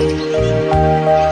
Música